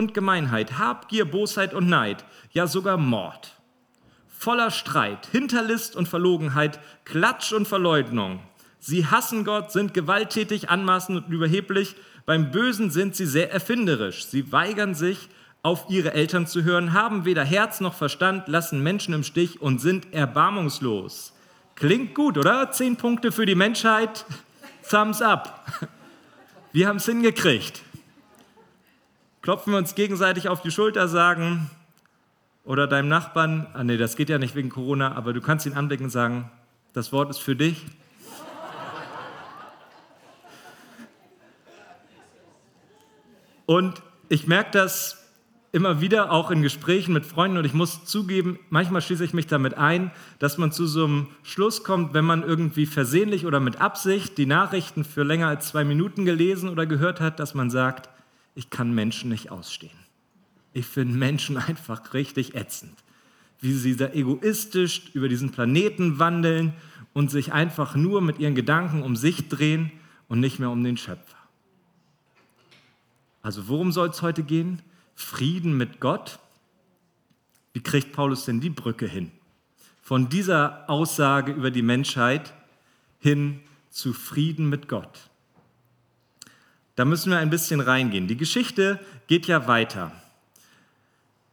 und Gemeinheit, Habgier, Bosheit und Neid, ja sogar Mord. Voller Streit, Hinterlist und Verlogenheit, Klatsch und Verleugnung. Sie hassen Gott, sind gewalttätig, anmaßend und überheblich. Beim Bösen sind sie sehr erfinderisch. Sie weigern sich, auf ihre Eltern zu hören, haben weder Herz noch Verstand, lassen Menschen im Stich und sind erbarmungslos. Klingt gut, oder? Zehn Punkte für die Menschheit. Thumbs up. Wir haben es hingekriegt. Klopfen wir uns gegenseitig auf die Schulter, sagen, oder deinem Nachbarn, ah nee, das geht ja nicht wegen Corona, aber du kannst ihn anblicken und sagen, das Wort ist für dich. Und ich merke das immer wieder auch in Gesprächen mit Freunden und ich muss zugeben, manchmal schließe ich mich damit ein, dass man zu so einem Schluss kommt, wenn man irgendwie versehentlich oder mit Absicht die Nachrichten für länger als zwei Minuten gelesen oder gehört hat, dass man sagt, ich kann Menschen nicht ausstehen. Ich finde Menschen einfach richtig ätzend, wie sie da egoistisch über diesen Planeten wandeln und sich einfach nur mit ihren Gedanken um sich drehen und nicht mehr um den Schöpfer. Also worum soll es heute gehen? Frieden mit Gott. Wie kriegt Paulus denn die Brücke hin? Von dieser Aussage über die Menschheit hin zu Frieden mit Gott. Da müssen wir ein bisschen reingehen. Die Geschichte geht ja weiter.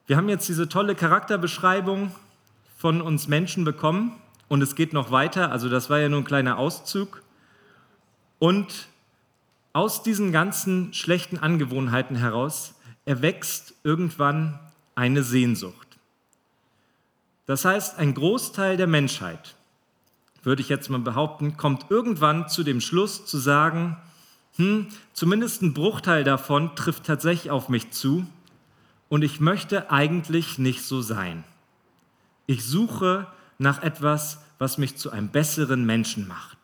Wir haben jetzt diese tolle Charakterbeschreibung von uns Menschen bekommen und es geht noch weiter. Also das war ja nur ein kleiner Auszug. Und aus diesen ganzen schlechten Angewohnheiten heraus erwächst irgendwann eine Sehnsucht. Das heißt, ein Großteil der Menschheit, würde ich jetzt mal behaupten, kommt irgendwann zu dem Schluss zu sagen, hm, zumindest ein Bruchteil davon trifft tatsächlich auf mich zu und ich möchte eigentlich nicht so sein. Ich suche nach etwas, was mich zu einem besseren Menschen macht.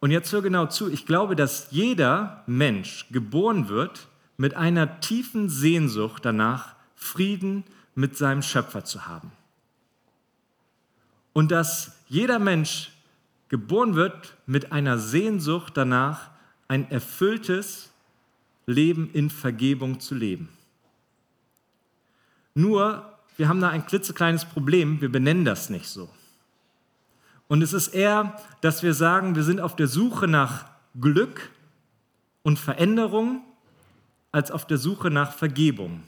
Und jetzt hör genau zu, ich glaube, dass jeder Mensch geboren wird mit einer tiefen Sehnsucht danach, Frieden mit seinem Schöpfer zu haben. Und dass jeder Mensch geboren wird mit einer Sehnsucht danach, ein erfülltes Leben in Vergebung zu leben. Nur, wir haben da ein klitzekleines Problem, wir benennen das nicht so. Und es ist eher, dass wir sagen, wir sind auf der Suche nach Glück und Veränderung als auf der Suche nach Vergebung.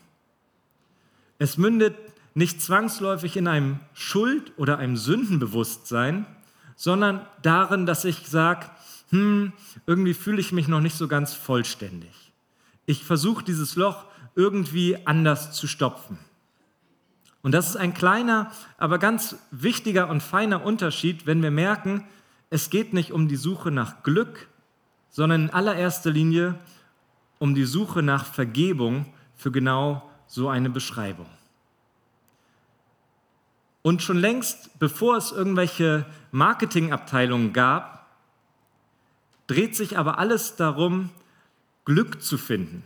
Es mündet nicht zwangsläufig in einem Schuld- oder einem Sündenbewusstsein, sondern darin, dass ich sage, hm, irgendwie fühle ich mich noch nicht so ganz vollständig. Ich versuche dieses Loch irgendwie anders zu stopfen. Und das ist ein kleiner, aber ganz wichtiger und feiner Unterschied, wenn wir merken, es geht nicht um die Suche nach Glück, sondern in allererster Linie um die Suche nach Vergebung für genau so eine Beschreibung. Und schon längst, bevor es irgendwelche Marketingabteilungen gab, dreht sich aber alles darum, Glück zu finden.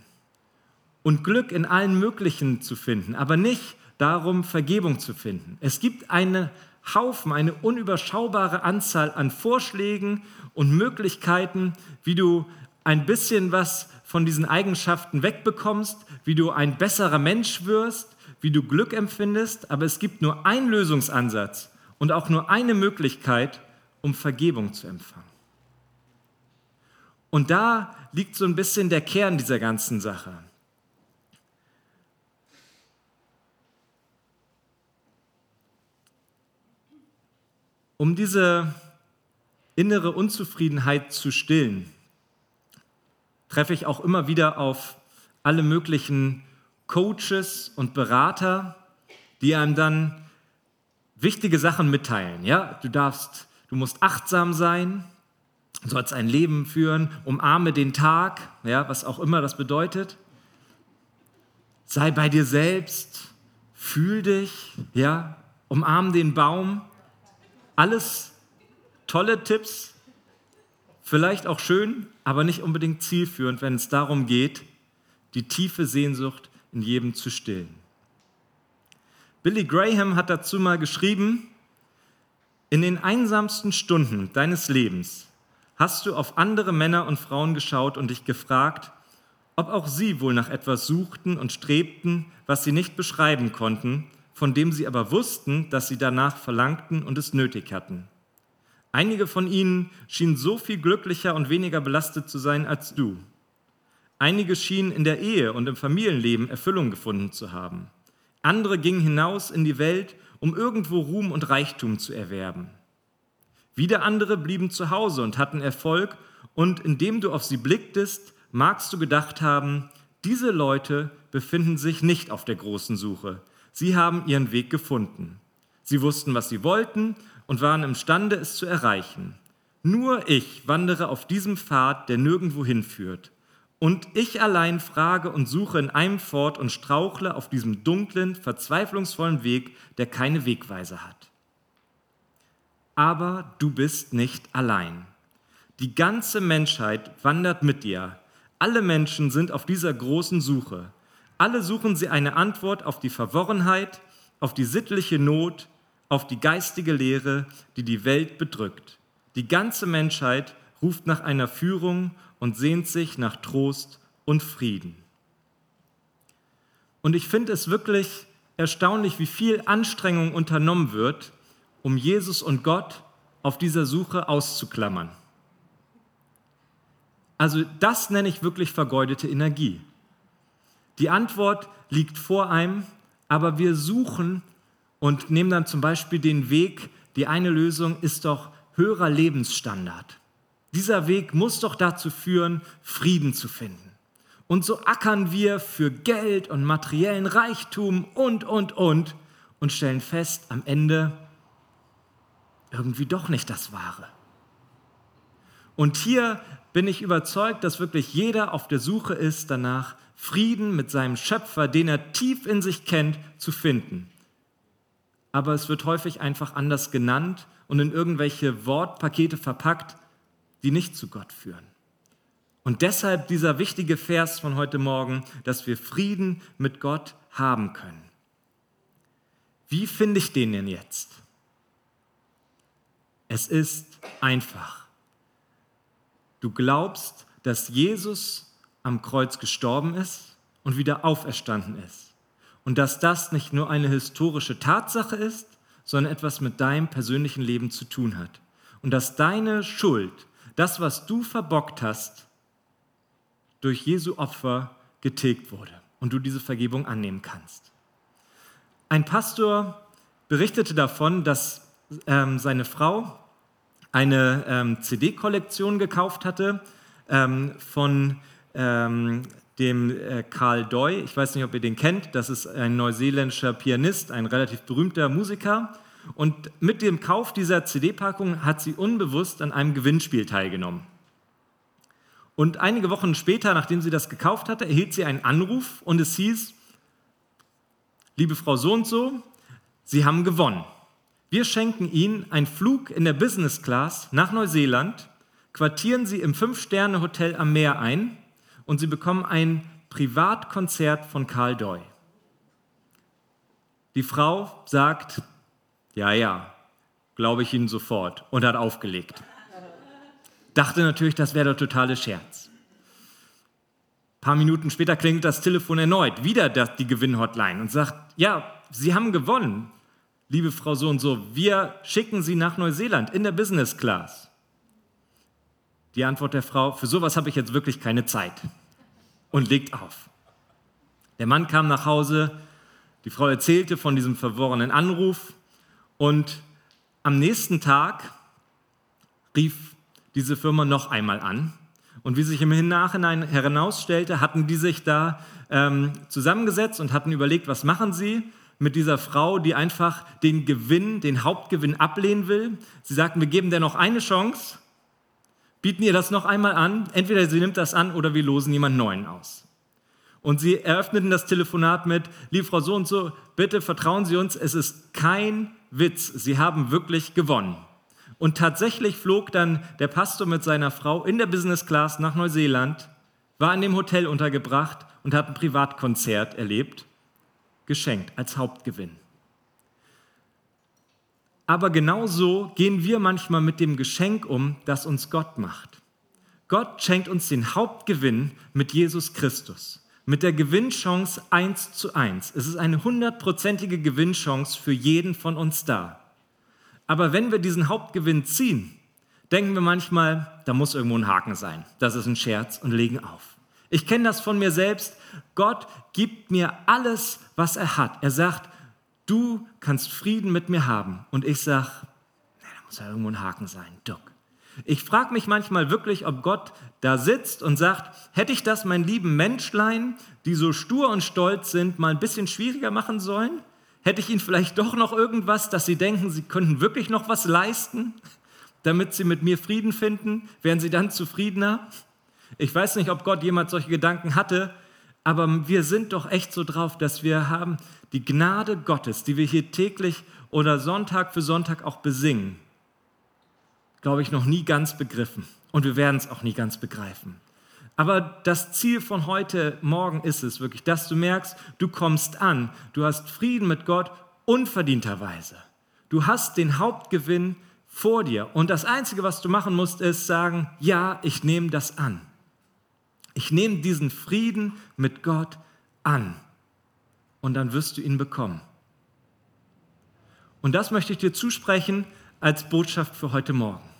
Und Glück in allen möglichen zu finden, aber nicht darum, Vergebung zu finden. Es gibt einen Haufen, eine unüberschaubare Anzahl an Vorschlägen und Möglichkeiten, wie du ein bisschen was von diesen Eigenschaften wegbekommst, wie du ein besserer Mensch wirst, wie du Glück empfindest, aber es gibt nur einen Lösungsansatz und auch nur eine Möglichkeit, um Vergebung zu empfangen. Und da liegt so ein bisschen der Kern dieser ganzen Sache. Um diese innere Unzufriedenheit zu stillen, treffe ich auch immer wieder auf alle möglichen Coaches und Berater, die einem dann wichtige Sachen mitteilen. Ja, du darfst, du musst achtsam sein, sollst ein Leben führen, umarme den Tag, ja, was auch immer das bedeutet. Sei bei dir selbst, fühl dich, ja, umarm den Baum. Alles tolle Tipps, vielleicht auch schön, aber nicht unbedingt zielführend, wenn es darum geht, die tiefe Sehnsucht in jedem zu stillen. Billy Graham hat dazu mal geschrieben, in den einsamsten Stunden deines Lebens hast du auf andere Männer und Frauen geschaut und dich gefragt, ob auch sie wohl nach etwas suchten und strebten, was sie nicht beschreiben konnten, von dem sie aber wussten, dass sie danach verlangten und es nötig hatten. Einige von ihnen schienen so viel glücklicher und weniger belastet zu sein als du. Einige schienen in der Ehe und im Familienleben Erfüllung gefunden zu haben. Andere gingen hinaus in die Welt, um irgendwo Ruhm und Reichtum zu erwerben. Wieder andere blieben zu Hause und hatten Erfolg, und indem du auf sie blicktest, magst du gedacht haben, diese Leute befinden sich nicht auf der großen Suche. Sie haben ihren Weg gefunden. Sie wussten, was sie wollten und waren imstande, es zu erreichen. Nur ich wandere auf diesem Pfad, der nirgendwo hinführt. Und ich allein frage und suche in einem fort und strauchle auf diesem dunklen, verzweiflungsvollen Weg, der keine Wegweise hat. Aber du bist nicht allein. Die ganze Menschheit wandert mit dir. Alle Menschen sind auf dieser großen Suche. Alle suchen sie eine Antwort auf die Verworrenheit, auf die sittliche Not, auf die geistige Lehre, die die Welt bedrückt. Die ganze Menschheit ruft nach einer Führung und sehnt sich nach Trost und Frieden. Und ich finde es wirklich erstaunlich, wie viel Anstrengung unternommen wird, um Jesus und Gott auf dieser Suche auszuklammern. Also das nenne ich wirklich vergeudete Energie. Die Antwort liegt vor einem, aber wir suchen und nehmen dann zum Beispiel den Weg, die eine Lösung ist doch höherer Lebensstandard. Dieser Weg muss doch dazu führen, Frieden zu finden. Und so ackern wir für Geld und materiellen Reichtum und, und, und und stellen fest, am Ende irgendwie doch nicht das Wahre. Und hier bin ich überzeugt, dass wirklich jeder auf der Suche ist danach, Frieden mit seinem Schöpfer, den er tief in sich kennt, zu finden aber es wird häufig einfach anders genannt und in irgendwelche Wortpakete verpackt, die nicht zu Gott führen. Und deshalb dieser wichtige Vers von heute Morgen, dass wir Frieden mit Gott haben können. Wie finde ich den denn jetzt? Es ist einfach. Du glaubst, dass Jesus am Kreuz gestorben ist und wieder auferstanden ist und dass das nicht nur eine historische Tatsache ist, sondern etwas mit deinem persönlichen Leben zu tun hat. Und dass deine Schuld, das, was du verbockt hast, durch Jesu Opfer getilgt wurde und du diese Vergebung annehmen kannst. Ein Pastor berichtete davon, dass ähm, seine Frau eine ähm, CD-Kollektion gekauft hatte ähm, von ähm, dem äh, Karl Doy. Ich weiß nicht, ob ihr den kennt. Das ist ein neuseeländischer Pianist, ein relativ berühmter Musiker. Und mit dem Kauf dieser CD-Packung hat sie unbewusst an einem Gewinnspiel teilgenommen. Und einige Wochen später, nachdem sie das gekauft hatte, erhielt sie einen Anruf und es hieß, liebe Frau so und so, Sie haben gewonnen. Wir schenken Ihnen einen Flug in der Business Class nach Neuseeland, quartieren Sie im Fünf-Sterne-Hotel am Meer ein und sie bekommen ein Privatkonzert von Karl Doy. Die Frau sagt, ja, ja, glaube ich Ihnen sofort und hat aufgelegt. Dachte natürlich, das wäre der totale Scherz. Ein paar Minuten später klingelt das Telefon erneut, wieder die Gewinnhotline und sagt, ja, Sie haben gewonnen, liebe Frau so und so, wir schicken Sie nach Neuseeland in der Business Class. Die Antwort der Frau, für sowas habe ich jetzt wirklich keine Zeit und legt auf. Der Mann kam nach Hause, die Frau erzählte von diesem verworrenen Anruf und am nächsten Tag rief diese Firma noch einmal an. Und wie sich im Nachhinein herausstellte, hatten die sich da ähm, zusammengesetzt und hatten überlegt, was machen sie mit dieser Frau, die einfach den Gewinn, den Hauptgewinn ablehnen will. Sie sagten, wir geben der noch eine Chance bieten ihr das noch einmal an. Entweder sie nimmt das an oder wir losen jemand Neuen aus. Und sie eröffneten das Telefonat mit, liebe Frau so und so, bitte vertrauen Sie uns, es ist kein Witz, Sie haben wirklich gewonnen. Und tatsächlich flog dann der Pastor mit seiner Frau in der Business Class nach Neuseeland, war in dem Hotel untergebracht und hat ein Privatkonzert erlebt, geschenkt als Hauptgewinn. Aber genauso gehen wir manchmal mit dem Geschenk um, das uns Gott macht. Gott schenkt uns den Hauptgewinn mit Jesus Christus, mit der Gewinnchance 1 zu 1. Es ist eine hundertprozentige Gewinnchance für jeden von uns da. Aber wenn wir diesen Hauptgewinn ziehen, denken wir manchmal, da muss irgendwo ein Haken sein. Das ist ein Scherz und legen auf. Ich kenne das von mir selbst. Gott gibt mir alles, was er hat. Er sagt, du kannst Frieden mit mir haben. Und ich sage, da muss ja irgendwo ein Haken sein. Duck. Ich frage mich manchmal wirklich, ob Gott da sitzt und sagt, hätte ich das meinen lieben Menschlein, die so stur und stolz sind, mal ein bisschen schwieriger machen sollen? Hätte ich ihnen vielleicht doch noch irgendwas, dass sie denken, sie könnten wirklich noch was leisten? damit sie mit mir Frieden finden? Wären sie dann zufriedener? Ich weiß nicht, ob Gott jemand solche Gedanken hatte, aber wir sind doch echt so drauf, dass wir haben die Gnade Gottes, die wir hier täglich oder Sonntag für Sonntag auch besingen, glaube ich, noch nie ganz begriffen. Und wir werden es auch nie ganz begreifen. Aber das Ziel von heute Morgen ist es wirklich, dass du merkst, du kommst an, du hast Frieden mit Gott unverdienterweise. Du hast den Hauptgewinn vor dir. Und das Einzige, was du machen musst, ist sagen, ja, ich nehme das an. Ich nehme diesen Frieden mit Gott an. Und dann wirst du ihn bekommen. Und das möchte ich dir zusprechen als Botschaft für heute Morgen.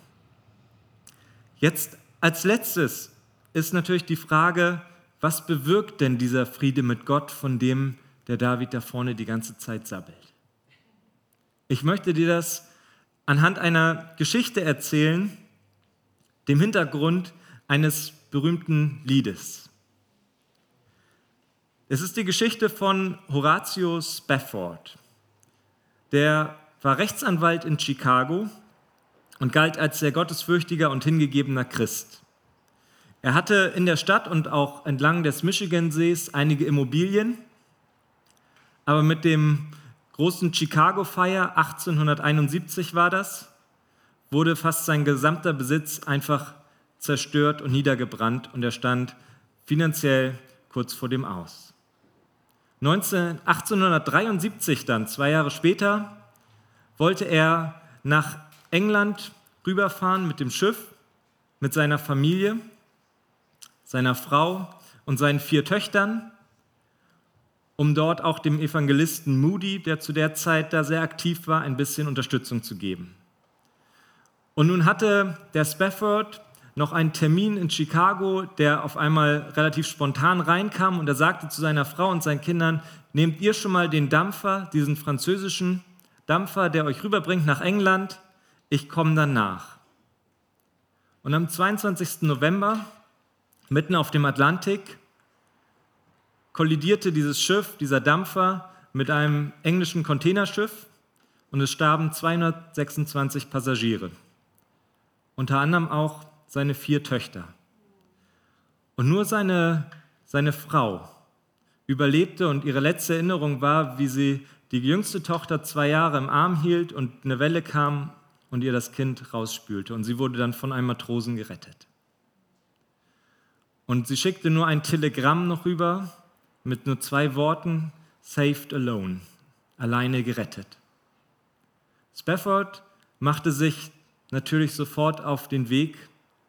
Jetzt als letztes ist natürlich die Frage, was bewirkt denn dieser Friede mit Gott, von dem der David da vorne die ganze Zeit sabbelt? Ich möchte dir das anhand einer Geschichte erzählen, dem Hintergrund eines berühmten Liedes. Es ist die Geschichte von Horatio Spafford. Der war Rechtsanwalt in Chicago und galt als sehr gottesfürchtiger und hingegebener Christ. Er hatte in der Stadt und auch entlang des Michigansees einige Immobilien, aber mit dem großen Chicago-Feier, 1871 war das, wurde fast sein gesamter Besitz einfach zerstört und niedergebrannt und er stand finanziell kurz vor dem Aus. 19, 1873 dann, zwei Jahre später, wollte er nach England rüberfahren mit dem Schiff, mit seiner Familie, seiner Frau und seinen vier Töchtern um dort auch dem Evangelisten Moody, der zu der Zeit da sehr aktiv war, ein bisschen Unterstützung zu geben. Und nun hatte der Spafford noch einen Termin in Chicago, der auf einmal relativ spontan reinkam und er sagte zu seiner Frau und seinen Kindern, nehmt ihr schon mal den Dampfer, diesen französischen Dampfer, der euch rüberbringt nach England, ich komme dann nach. Und am 22. November, mitten auf dem Atlantik, kollidierte dieses Schiff, dieser Dampfer, mit einem englischen Containerschiff und es starben 226 Passagiere, unter anderem auch seine vier Töchter. Und nur seine, seine Frau überlebte und ihre letzte Erinnerung war, wie sie die jüngste Tochter zwei Jahre im Arm hielt und eine Welle kam und ihr das Kind rausspülte. Und sie wurde dann von einem Matrosen gerettet. Und sie schickte nur ein Telegramm noch rüber mit nur zwei Worten, saved alone, alleine gerettet. Spafford machte sich natürlich sofort auf den Weg,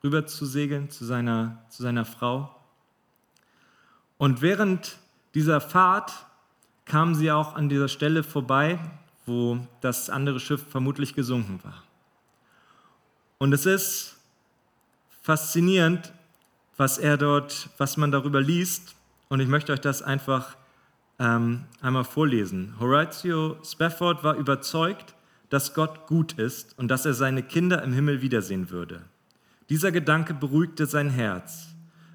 rüber zu segeln zu seiner, zu seiner Frau. Und während dieser Fahrt kamen sie auch an dieser Stelle vorbei, wo das andere Schiff vermutlich gesunken war. Und es ist faszinierend, was er dort, was man darüber liest, und ich möchte euch das einfach ähm, einmal vorlesen. Horatio Spafford war überzeugt, dass Gott gut ist und dass er seine Kinder im Himmel wiedersehen würde. Dieser Gedanke beruhigte sein Herz.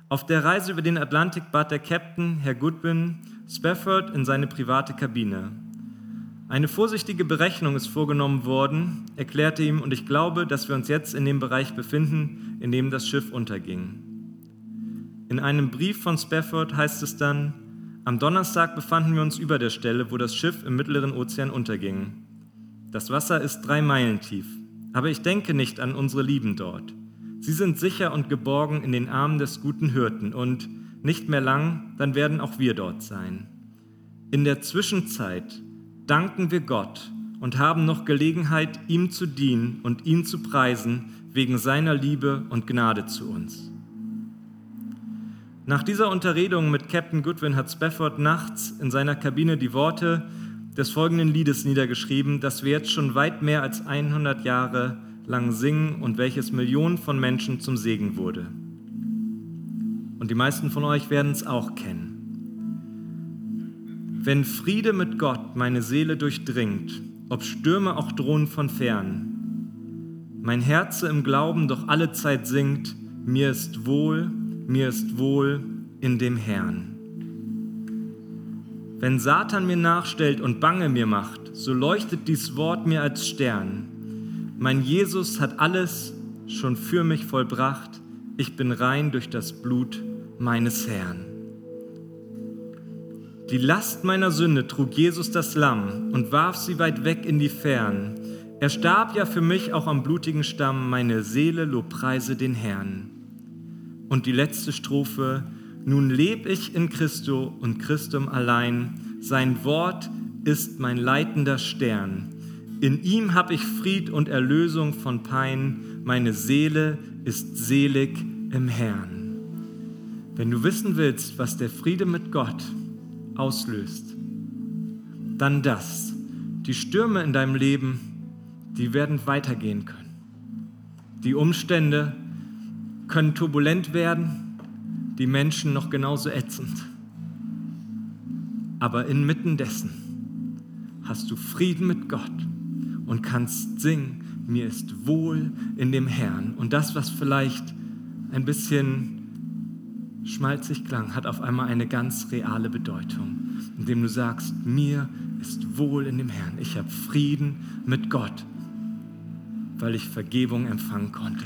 Auf der Reise über den Atlantik bat der Captain, Herr Goodwin, Spafford in seine private Kabine. Eine vorsichtige Berechnung ist vorgenommen worden, erklärte ihm, und ich glaube, dass wir uns jetzt in dem Bereich befinden, in dem das Schiff unterging. In einem Brief von Spafford heißt es dann, am Donnerstag befanden wir uns über der Stelle, wo das Schiff im Mittleren Ozean unterging. Das Wasser ist drei Meilen tief, aber ich denke nicht an unsere Lieben dort. Sie sind sicher und geborgen in den Armen des guten Hirten und nicht mehr lang, dann werden auch wir dort sein. In der Zwischenzeit danken wir Gott und haben noch Gelegenheit, ihm zu dienen und ihn zu preisen wegen seiner Liebe und Gnade zu uns. Nach dieser Unterredung mit Captain Goodwin hat Spafford nachts in seiner Kabine die Worte des folgenden Liedes niedergeschrieben, das wir jetzt schon weit mehr als 100 Jahre lang singen und welches Millionen von Menschen zum Segen wurde. Und die meisten von euch werden es auch kennen. Wenn Friede mit Gott meine Seele durchdringt, ob Stürme auch drohen von fern, mein Herze im Glauben doch alle Zeit singt, mir ist wohl, mir ist wohl in dem Herrn. Wenn Satan mir nachstellt und Bange mir macht, so leuchtet dies Wort mir als Stern. Mein Jesus hat alles schon für mich vollbracht, ich bin rein durch das Blut meines Herrn. Die Last meiner Sünde trug Jesus das Lamm und warf sie weit weg in die Fern. Er starb ja für mich auch am blutigen Stamm, meine Seele lobpreise den Herrn. Und die letzte Strophe, nun leb ich in Christo und Christum allein, sein Wort ist mein leitender Stern. In ihm hab ich Fried und Erlösung von Pein, meine Seele ist selig im Herrn. Wenn du wissen willst, was der Friede mit Gott auslöst, dann das. Die Stürme in deinem Leben, die werden weitergehen können. Die Umstände können turbulent werden, die Menschen noch genauso ätzend. Aber inmitten dessen hast du Frieden mit Gott und kannst singen, mir ist wohl in dem Herrn. Und das, was vielleicht ein bisschen schmalzig klang, hat auf einmal eine ganz reale Bedeutung, indem du sagst, mir ist wohl in dem Herrn. Ich habe Frieden mit Gott, weil ich Vergebung empfangen konnte.